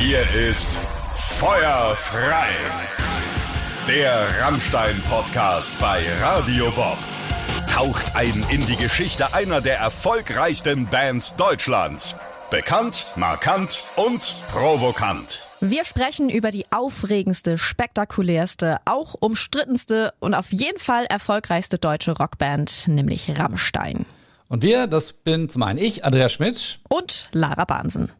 Hier ist Feuer frei. Der Rammstein-Podcast bei Radio Bob. Taucht ein in die Geschichte einer der erfolgreichsten Bands Deutschlands. Bekannt, markant und provokant. Wir sprechen über die aufregendste, spektakulärste, auch umstrittenste und auf jeden Fall erfolgreichste deutsche Rockband, nämlich Rammstein. Und wir, das bin zum einen ich, Andreas Schmidt. Und Lara Bahnsen.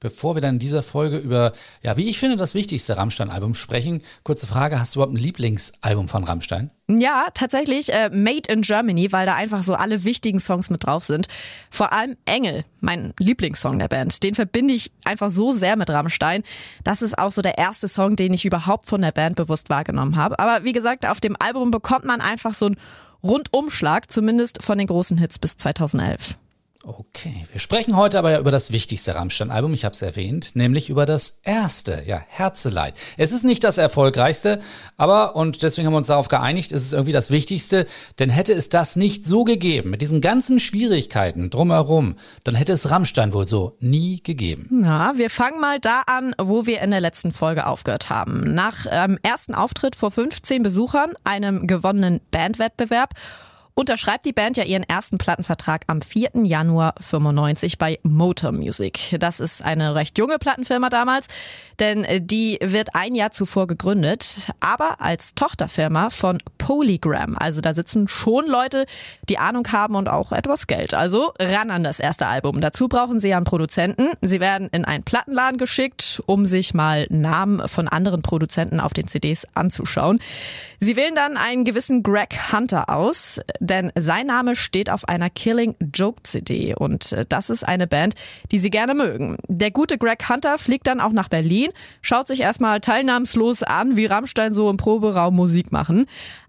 Bevor wir dann in dieser Folge über, ja, wie ich finde, das wichtigste Rammstein-Album sprechen, kurze Frage, hast du überhaupt ein Lieblingsalbum von Rammstein? Ja, tatsächlich äh, Made in Germany, weil da einfach so alle wichtigen Songs mit drauf sind. Vor allem Engel, mein Lieblingssong der Band. Den verbinde ich einfach so sehr mit Rammstein. Das ist auch so der erste Song, den ich überhaupt von der Band bewusst wahrgenommen habe. Aber wie gesagt, auf dem Album bekommt man einfach so einen Rundumschlag, zumindest von den großen Hits bis 2011. Okay, wir sprechen heute aber ja über das wichtigste Rammstein-Album, ich habe es erwähnt, nämlich über das erste, ja, Herzeleid. Es ist nicht das erfolgreichste, aber, und deswegen haben wir uns darauf geeinigt, es ist irgendwie das Wichtigste, denn hätte es das nicht so gegeben, mit diesen ganzen Schwierigkeiten drumherum, dann hätte es Rammstein wohl so nie gegeben. Na, wir fangen mal da an, wo wir in der letzten Folge aufgehört haben. Nach ähm, ersten Auftritt vor 15 Besuchern, einem gewonnenen Bandwettbewerb unterschreibt die Band ja ihren ersten Plattenvertrag am 4. Januar 95 bei Motor Music. Das ist eine recht junge Plattenfirma damals, denn die wird ein Jahr zuvor gegründet, aber als Tochterfirma von Polygram. Also da sitzen schon Leute, die Ahnung haben und auch etwas Geld. Also ran an das erste Album. Dazu brauchen sie ja einen Produzenten. Sie werden in einen Plattenladen geschickt, um sich mal Namen von anderen Produzenten auf den CDs anzuschauen. Sie wählen dann einen gewissen Greg Hunter aus denn sein Name steht auf einer Killing Joke CD und äh, das ist eine Band, die sie gerne mögen. Der gute Greg Hunter fliegt dann auch nach Berlin, schaut sich erstmal teilnahmslos an, wie Rammstein so im Proberaum Musik machen.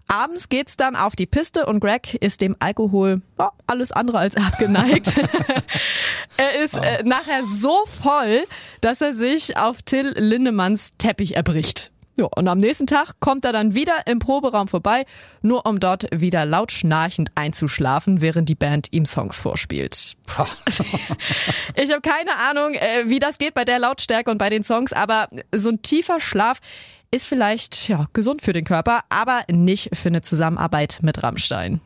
Abends geht's dann auf die Piste und Greg ist dem Alkohol ja, alles andere als abgeneigt. er ist äh, nachher so voll, dass er sich auf Till Lindemanns Teppich erbricht. Ja, und am nächsten Tag kommt er dann wieder im Proberaum vorbei, nur um dort wieder laut schnarchend einzuschlafen, während die Band ihm Songs vorspielt. ich habe keine Ahnung, äh, wie das geht bei der Lautstärke und bei den Songs, aber so ein tiefer Schlaf ist vielleicht ja, gesund für den Körper, aber nicht für eine Zusammenarbeit mit Rammstein.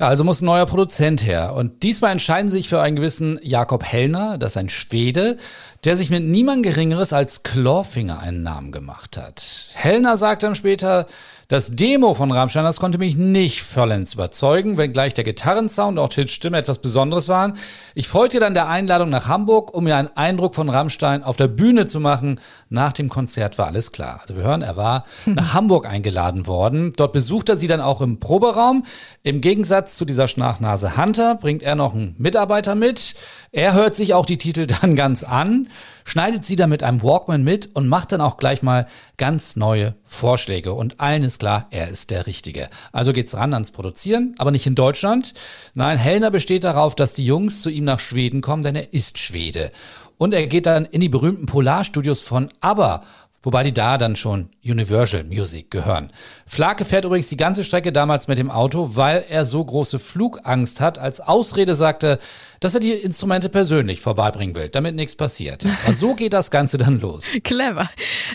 Also muss ein neuer Produzent her. Und diesmal entscheiden sie sich für einen gewissen Jakob Hellner, das ist ein Schwede, der sich mit niemand Geringeres als Clawfinger einen Namen gemacht hat. Hellner sagt dann später, das Demo von Rammstein, das konnte mich nicht vollends überzeugen, wenngleich der Gitarrensound und auch Tills Stimme etwas Besonderes waren. Ich folgte dann der Einladung nach Hamburg, um mir einen Eindruck von Rammstein auf der Bühne zu machen. Nach dem Konzert war alles klar. Also wir hören, er war nach Hamburg eingeladen worden. Dort besucht er sie dann auch im Proberaum. Im Gegensatz zu dieser Schnachnase Hunter bringt er noch einen Mitarbeiter mit. Er hört sich auch die Titel dann ganz an, schneidet sie dann mit einem Walkman mit und macht dann auch gleich mal ganz neue Vorschläge. Und allen ist klar, er ist der Richtige. Also geht's ran ans Produzieren, aber nicht in Deutschland. Nein, Hellner besteht darauf, dass die Jungs zu ihm nach Schweden kommen, denn er ist Schwede. Und er geht dann in die berühmten Polarstudios von ABBA, wobei die da dann schon Universal Music gehören. Flake fährt übrigens die ganze Strecke damals mit dem Auto, weil er so große Flugangst hat. Als Ausrede sagte, dass er die Instrumente persönlich vorbeibringen will, damit nichts passiert. Aber so geht das Ganze dann los. Clever.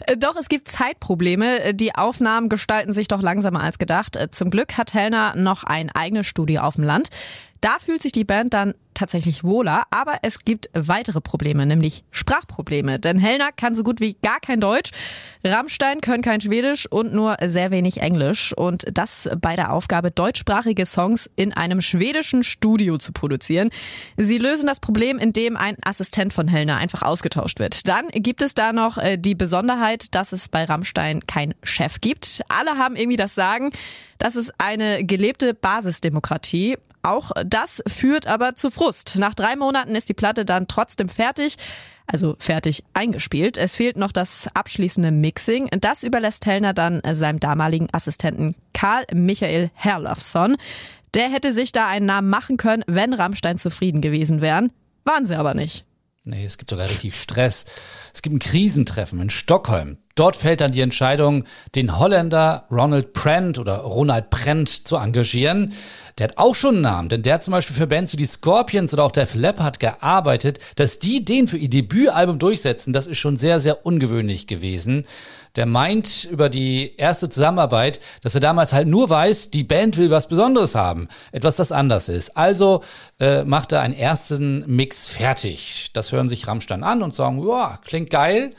Äh, doch, es gibt Zeitprobleme. Die Aufnahmen gestalten sich doch langsamer als gedacht. Äh, zum Glück hat Hellner noch ein eigenes Studio auf dem Land. Da fühlt sich die Band dann tatsächlich wohler, aber es gibt weitere Probleme, nämlich Sprachprobleme. Denn Hellner kann so gut wie gar kein Deutsch, Rammstein können kein Schwedisch und nur sehr wenig Englisch. Und das bei der Aufgabe, deutschsprachige Songs in einem schwedischen Studio zu produzieren. Sie lösen das Problem, indem ein Assistent von Hellner einfach ausgetauscht wird. Dann gibt es da noch äh, die Besonderheit, dass es bei Rammstein kein Chef gibt. Alle haben irgendwie das Sagen. Das ist eine gelebte Basisdemokratie. Auch das führt aber zu Frust. Nach drei Monaten ist die Platte dann trotzdem fertig, also fertig eingespielt. Es fehlt noch das abschließende Mixing. Das überlässt Hellner dann seinem damaligen Assistenten Karl Michael Herlofsson. Der hätte sich da einen Namen machen können, wenn Rammstein zufrieden gewesen wären. Waren sie aber nicht. Nee, es gibt sogar richtig Stress. Es gibt ein Krisentreffen in Stockholm. Dort fällt dann die Entscheidung, den Holländer Ronald Prent oder Ronald Prent zu engagieren. Der hat auch schon einen Namen, denn der hat zum Beispiel für Bands wie die Scorpions oder auch Def Leppard gearbeitet. Dass die den für ihr Debütalbum durchsetzen, das ist schon sehr, sehr ungewöhnlich gewesen. Der meint über die erste Zusammenarbeit, dass er damals halt nur weiß, die Band will was Besonderes haben. Etwas, das anders ist. Also äh, macht er einen ersten Mix fertig. Das hören sich Rammstein an und sagen, ja, klingt geil,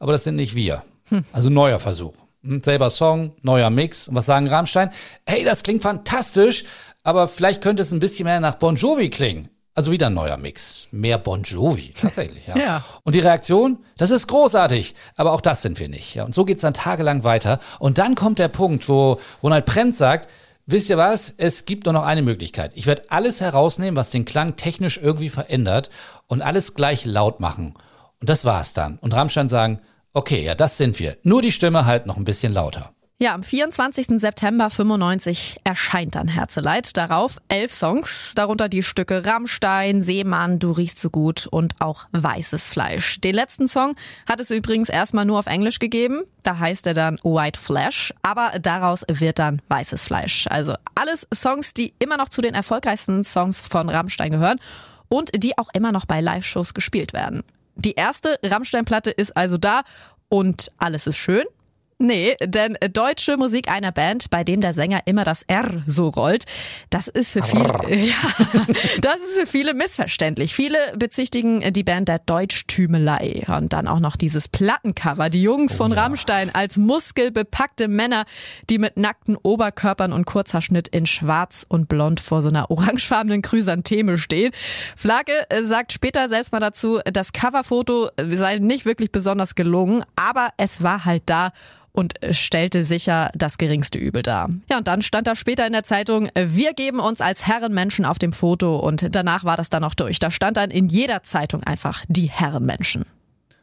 aber das sind nicht wir. Hm. Also neuer Versuch. Hm, selber Song, neuer Mix. Und was sagen Rammstein? Hey, das klingt fantastisch, aber vielleicht könnte es ein bisschen mehr nach Bon Jovi klingen. Also wieder ein neuer Mix. Mehr Bon Jovi, tatsächlich, ja. ja. Und die Reaktion? Das ist großartig, aber auch das sind wir nicht. Ja. Und so geht es dann tagelang weiter. Und dann kommt der Punkt, wo Ronald Prenz sagt, wisst ihr was, es gibt nur noch eine Möglichkeit. Ich werde alles herausnehmen, was den Klang technisch irgendwie verändert und alles gleich laut machen. Und das war's dann. Und Rammstein sagen, okay, ja, das sind wir. Nur die Stimme halt noch ein bisschen lauter. Ja, am 24. September 95 erscheint dann Herzeleid. Darauf elf Songs, darunter die Stücke Rammstein, Seemann, Du riechst so gut und auch Weißes Fleisch. Den letzten Song hat es übrigens erstmal nur auf Englisch gegeben. Da heißt er dann White Flash, aber daraus wird dann Weißes Fleisch. Also alles Songs, die immer noch zu den erfolgreichsten Songs von Rammstein gehören und die auch immer noch bei Live-Shows gespielt werden. Die erste Rammstein-Platte ist also da und alles ist schön. Nee, denn deutsche Musik einer Band, bei dem der Sänger immer das R so rollt, das ist für viele, ja, das ist für viele missverständlich. Viele bezichtigen die Band der Deutschtümelei und dann auch noch dieses Plattencover. Die Jungs von oh Rammstein als muskelbepackte Männer, die mit nackten Oberkörpern und Kurzhaarschnitt in schwarz und blond vor so einer orangefarbenen Chrysantheme stehen. Flagge äh, sagt später selbst mal dazu, das Coverfoto sei nicht wirklich besonders gelungen, aber es war halt da und stellte sicher das geringste Übel dar. Ja, und dann stand da später in der Zeitung, wir geben uns als Herrenmenschen auf dem Foto und danach war das dann noch durch. Da stand dann in jeder Zeitung einfach die Herrenmenschen.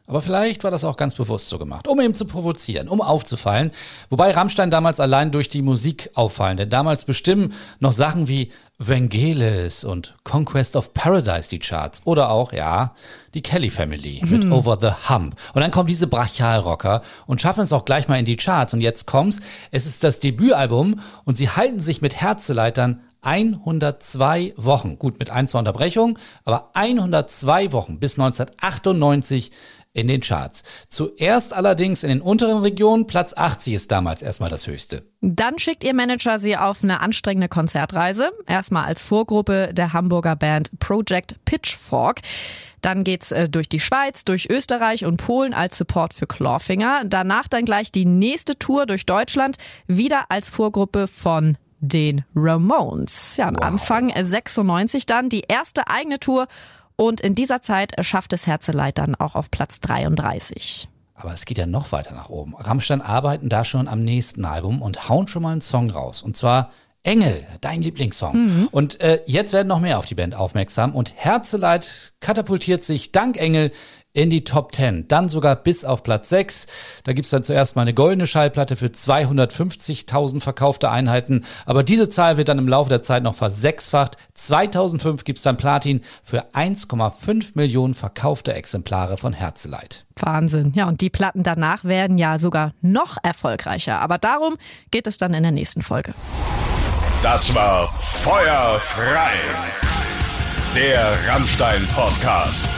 Aber vielleicht war das auch ganz bewusst so gemacht, um eben zu provozieren, um aufzufallen. Wobei Rammstein damals allein durch die Musik auffallen, denn damals bestimmen noch Sachen wie Vangelis und Conquest of Paradise die Charts. Oder auch, ja, die Kelly Family mit hm. Over the Hump. Und dann kommen diese Brachialrocker und schaffen es auch gleich mal in die Charts. Und jetzt kommt's, es ist das Debütalbum und sie halten sich mit Herzeleitern 102 Wochen. Gut, mit ein, zwei Unterbrechungen, aber 102 Wochen bis 1998 in den Charts. Zuerst allerdings in den unteren Regionen, Platz 80 ist damals erstmal das höchste. Dann schickt ihr Manager sie auf eine anstrengende Konzertreise, erstmal als Vorgruppe der Hamburger Band Project Pitchfork. Dann geht's äh, durch die Schweiz, durch Österreich und Polen als Support für Clawfinger. Danach dann gleich die nächste Tour durch Deutschland, wieder als Vorgruppe von den Ramones. Ja, wow. Anfang 96 dann die erste eigene Tour und in dieser Zeit schafft es Herzeleid dann auch auf Platz 33. Aber es geht ja noch weiter nach oben. Rammstein arbeiten da schon am nächsten Album und hauen schon mal einen Song raus. Und zwar Engel, dein Lieblingssong. Mhm. Und äh, jetzt werden noch mehr auf die Band aufmerksam und Herzeleid katapultiert sich dank Engel in die Top 10. Dann sogar bis auf Platz 6. Da gibt's dann zuerst mal eine goldene Schallplatte für 250.000 verkaufte Einheiten. Aber diese Zahl wird dann im Laufe der Zeit noch versechsfacht. 2005 gibt's dann Platin für 1,5 Millionen verkaufte Exemplare von Herzeleid. Wahnsinn. Ja, und die Platten danach werden ja sogar noch erfolgreicher. Aber darum geht es dann in der nächsten Folge. Das war Feuerfrei. Der Rammstein-Podcast.